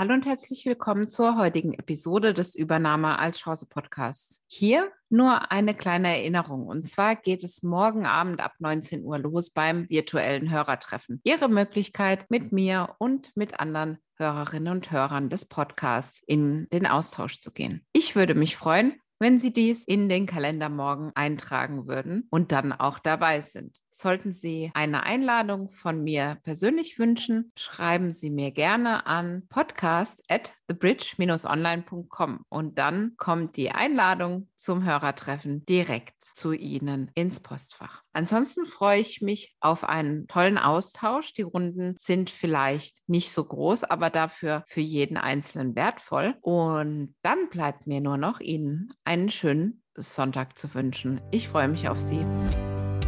Hallo und herzlich willkommen zur heutigen Episode des Übernahme als Chance Podcasts. Hier nur eine kleine Erinnerung. Und zwar geht es morgen Abend ab 19 Uhr los beim virtuellen Hörertreffen. Ihre Möglichkeit, mit mir und mit anderen Hörerinnen und Hörern des Podcasts in den Austausch zu gehen. Ich würde mich freuen, wenn Sie dies in den Kalender morgen eintragen würden und dann auch dabei sind. Sollten Sie eine Einladung von mir persönlich wünschen, schreiben Sie mir gerne an podcast at thebridge-online.com und dann kommt die Einladung zum Hörertreffen direkt zu Ihnen ins Postfach. Ansonsten freue ich mich auf einen tollen Austausch. Die Runden sind vielleicht nicht so groß, aber dafür für jeden Einzelnen wertvoll. Und dann bleibt mir nur noch Ihnen einen schönen Sonntag zu wünschen. Ich freue mich auf Sie.